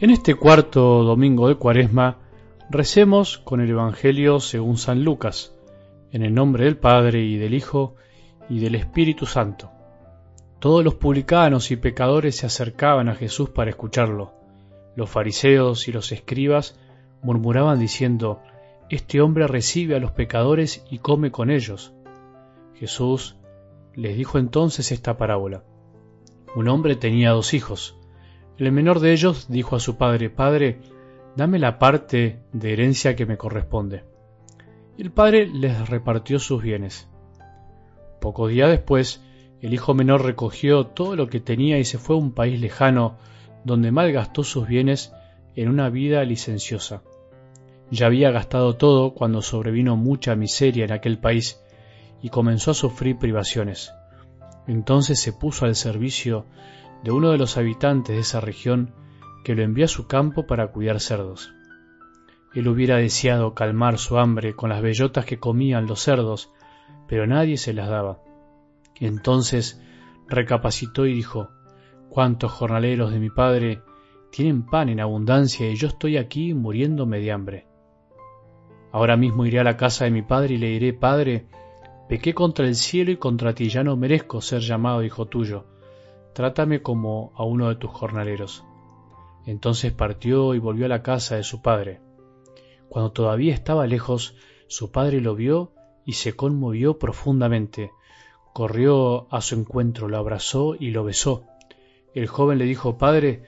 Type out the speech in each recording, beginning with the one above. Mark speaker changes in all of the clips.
Speaker 1: En este cuarto domingo de Cuaresma recemos con el Evangelio según San Lucas, en el nombre del Padre y del Hijo y del Espíritu Santo. Todos los publicanos y pecadores se acercaban a Jesús para escucharlo. Los fariseos y los escribas murmuraban diciendo, Este hombre recibe a los pecadores y come con ellos. Jesús les dijo entonces esta parábola. Un hombre tenía dos hijos. El menor de ellos dijo a su padre, Padre, dame la parte de herencia que me corresponde. Y el padre les repartió sus bienes. Poco día después, el hijo menor recogió todo lo que tenía y se fue a un país lejano, donde malgastó sus bienes en una vida licenciosa. Ya había gastado todo cuando sobrevino mucha miseria en aquel país y comenzó a sufrir privaciones. Entonces se puso al servicio de uno de los habitantes de esa región que lo envió a su campo para cuidar cerdos. Él hubiera deseado calmar su hambre con las bellotas que comían los cerdos, pero nadie se las daba. entonces recapacitó y dijo, ¿Cuántos jornaleros de mi padre tienen pan en abundancia y yo estoy aquí muriéndome de hambre? Ahora mismo iré a la casa de mi padre y le diré, Padre, pequé contra el cielo y contra ti, ya no merezco ser llamado hijo tuyo trátame como a uno de tus jornaleros. Entonces partió y volvió a la casa de su padre. Cuando todavía estaba lejos, su padre lo vio y se conmovió profundamente. Corrió a su encuentro, lo abrazó y lo besó. El joven le dijo, Padre,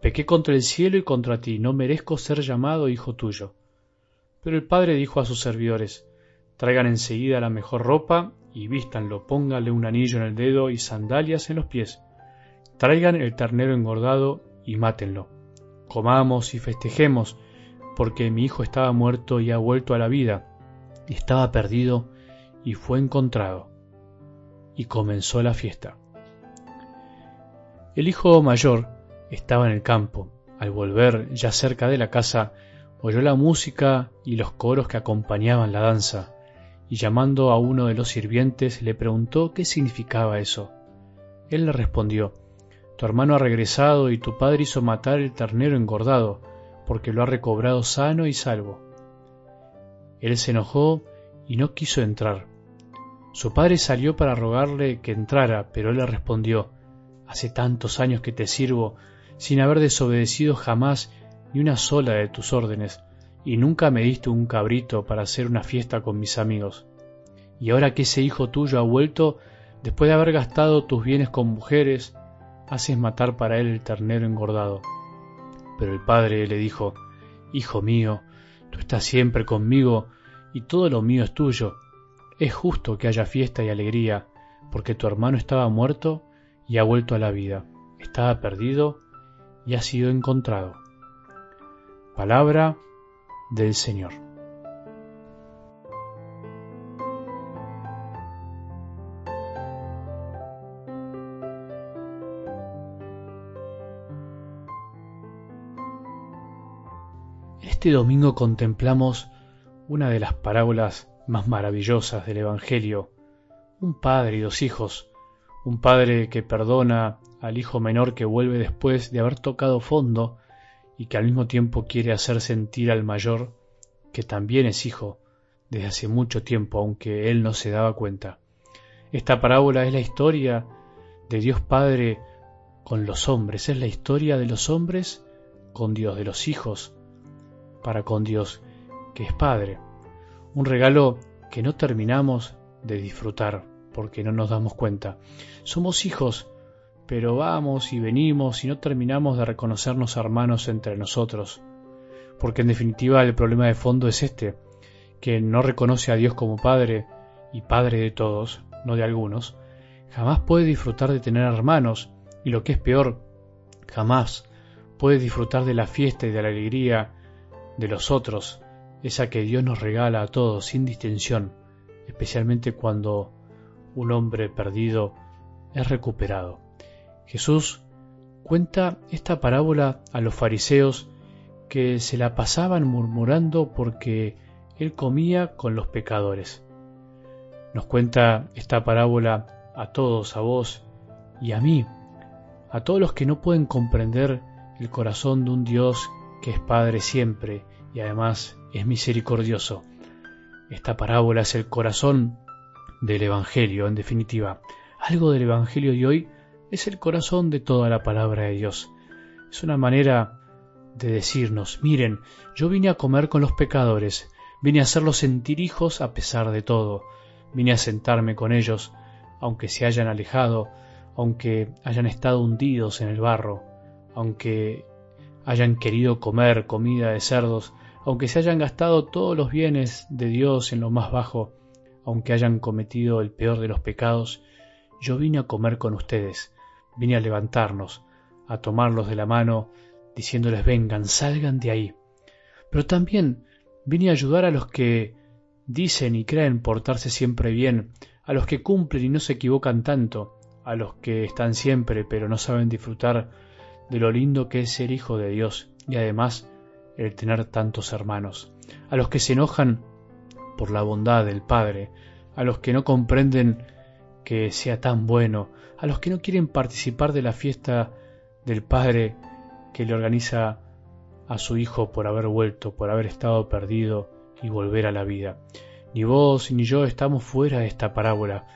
Speaker 1: pequé contra el cielo y contra ti, no merezco ser llamado hijo tuyo. Pero el padre dijo a sus servidores, Traigan enseguida la mejor ropa y vístanlo, pónganle un anillo en el dedo y sandalias en los pies Traigan el ternero engordado y mátenlo. Comamos y festejemos, porque mi hijo estaba muerto y ha vuelto a la vida, estaba perdido y fue encontrado. Y comenzó la fiesta. El hijo mayor estaba en el campo. Al volver, ya cerca de la casa, oyó la música y los coros que acompañaban la danza, y llamando a uno de los sirvientes le preguntó qué significaba eso. Él le respondió, tu hermano ha regresado y tu padre hizo matar el ternero engordado, porque lo ha recobrado sano y salvo. Él se enojó y no quiso entrar. Su padre salió para rogarle que entrara, pero él le respondió, Hace tantos años que te sirvo, sin haber desobedecido jamás ni una sola de tus órdenes, y nunca me diste un cabrito para hacer una fiesta con mis amigos. Y ahora que ese hijo tuyo ha vuelto, después de haber gastado tus bienes con mujeres, haces matar para él el ternero engordado. Pero el padre le dijo, Hijo mío, tú estás siempre conmigo y todo lo mío es tuyo. Es justo que haya fiesta y alegría, porque tu hermano estaba muerto y ha vuelto a la vida, estaba perdido y ha sido encontrado. Palabra del Señor. Este domingo contemplamos una de las parábolas más maravillosas del Evangelio, un padre y dos hijos, un padre que perdona al hijo menor que vuelve después de haber tocado fondo y que al mismo tiempo quiere hacer sentir al mayor que también es hijo desde hace mucho tiempo, aunque él no se daba cuenta. Esta parábola es la historia de Dios Padre con los hombres, es la historia de los hombres con Dios, de los hijos para con Dios, que es Padre. Un regalo que no terminamos de disfrutar porque no nos damos cuenta. Somos hijos, pero vamos y venimos y no terminamos de reconocernos hermanos entre nosotros. Porque en definitiva el problema de fondo es este, que no reconoce a Dios como Padre y Padre de todos, no de algunos, jamás puede disfrutar de tener hermanos y lo que es peor, jamás puede disfrutar de la fiesta y de la alegría de los otros, esa que Dios nos regala a todos sin distinción, especialmente cuando un hombre perdido es recuperado. Jesús cuenta esta parábola a los fariseos que se la pasaban murmurando porque él comía con los pecadores. Nos cuenta esta parábola a todos, a vos y a mí, a todos los que no pueden comprender el corazón de un Dios que es Padre siempre y además es misericordioso. Esta parábola es el corazón del Evangelio, en definitiva. Algo del Evangelio de hoy es el corazón de toda la palabra de Dios. Es una manera de decirnos, miren, yo vine a comer con los pecadores, vine a hacerlos sentir hijos a pesar de todo, vine a sentarme con ellos, aunque se hayan alejado, aunque hayan estado hundidos en el barro, aunque hayan querido comer comida de cerdos, aunque se hayan gastado todos los bienes de Dios en lo más bajo, aunque hayan cometido el peor de los pecados, yo vine a comer con ustedes, vine a levantarnos, a tomarlos de la mano, diciéndoles vengan, salgan de ahí. Pero también vine a ayudar a los que dicen y creen portarse siempre bien, a los que cumplen y no se equivocan tanto, a los que están siempre pero no saben disfrutar de lo lindo que es ser hijo de Dios y además el tener tantos hermanos, a los que se enojan por la bondad del Padre, a los que no comprenden que sea tan bueno, a los que no quieren participar de la fiesta del Padre que le organiza a su Hijo por haber vuelto, por haber estado perdido y volver a la vida. Ni vos ni yo estamos fuera de esta parábola.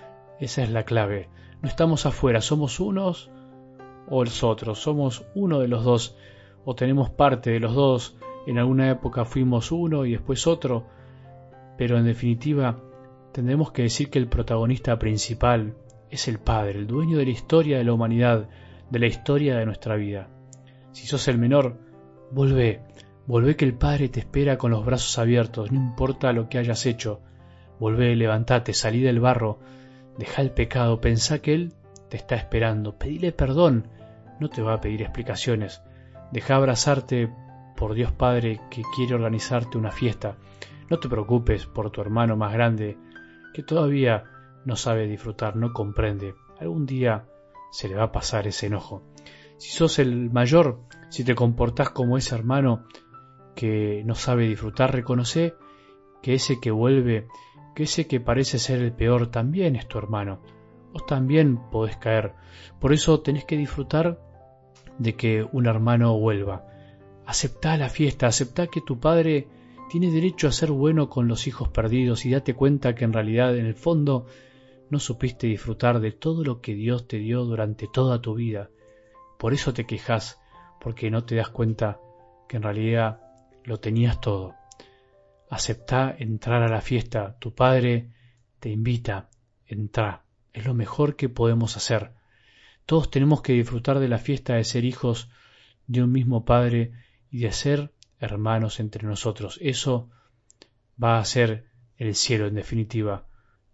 Speaker 1: Esa es la clave. No estamos afuera, somos unos o los otros, somos uno de los dos o tenemos parte de los dos. En alguna época fuimos uno y después otro, pero en definitiva tendremos que decir que el protagonista principal es el Padre, el dueño de la historia de la humanidad, de la historia de nuestra vida. Si sos el menor, volvé, volvé que el Padre te espera con los brazos abiertos, no importa lo que hayas hecho. Volvé, levántate, salí del barro, deja el pecado, pensá que Él te está esperando, pedile perdón, no te va a pedir explicaciones. Deja abrazarte por Dios Padre que quiere organizarte una fiesta. No te preocupes por tu hermano más grande que todavía no sabe disfrutar, no comprende. Algún día se le va a pasar ese enojo. Si sos el mayor, si te comportás como ese hermano que no sabe disfrutar, reconoce que ese que vuelve, que ese que parece ser el peor, también es tu hermano. Vos también podés caer. Por eso tenés que disfrutar de que un hermano vuelva. Aceptá la fiesta, aceptá que tu padre tiene derecho a ser bueno con los hijos perdidos y date cuenta que en realidad en el fondo no supiste disfrutar de todo lo que Dios te dio durante toda tu vida. Por eso te quejas, porque no te das cuenta que en realidad lo tenías todo. Aceptá entrar a la fiesta, tu padre te invita, entra, es lo mejor que podemos hacer. Todos tenemos que disfrutar de la fiesta de ser hijos de un mismo Padre y de ser hermanos entre nosotros. Eso va a ser el cielo en definitiva,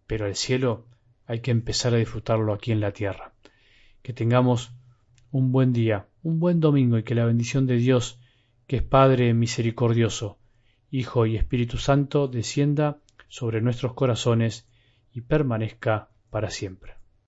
Speaker 1: pero el cielo hay que empezar a disfrutarlo aquí en la tierra. Que tengamos un buen día, un buen domingo y que la bendición de Dios, que es Padre misericordioso, Hijo y Espíritu Santo, descienda sobre nuestros corazones y permanezca para siempre.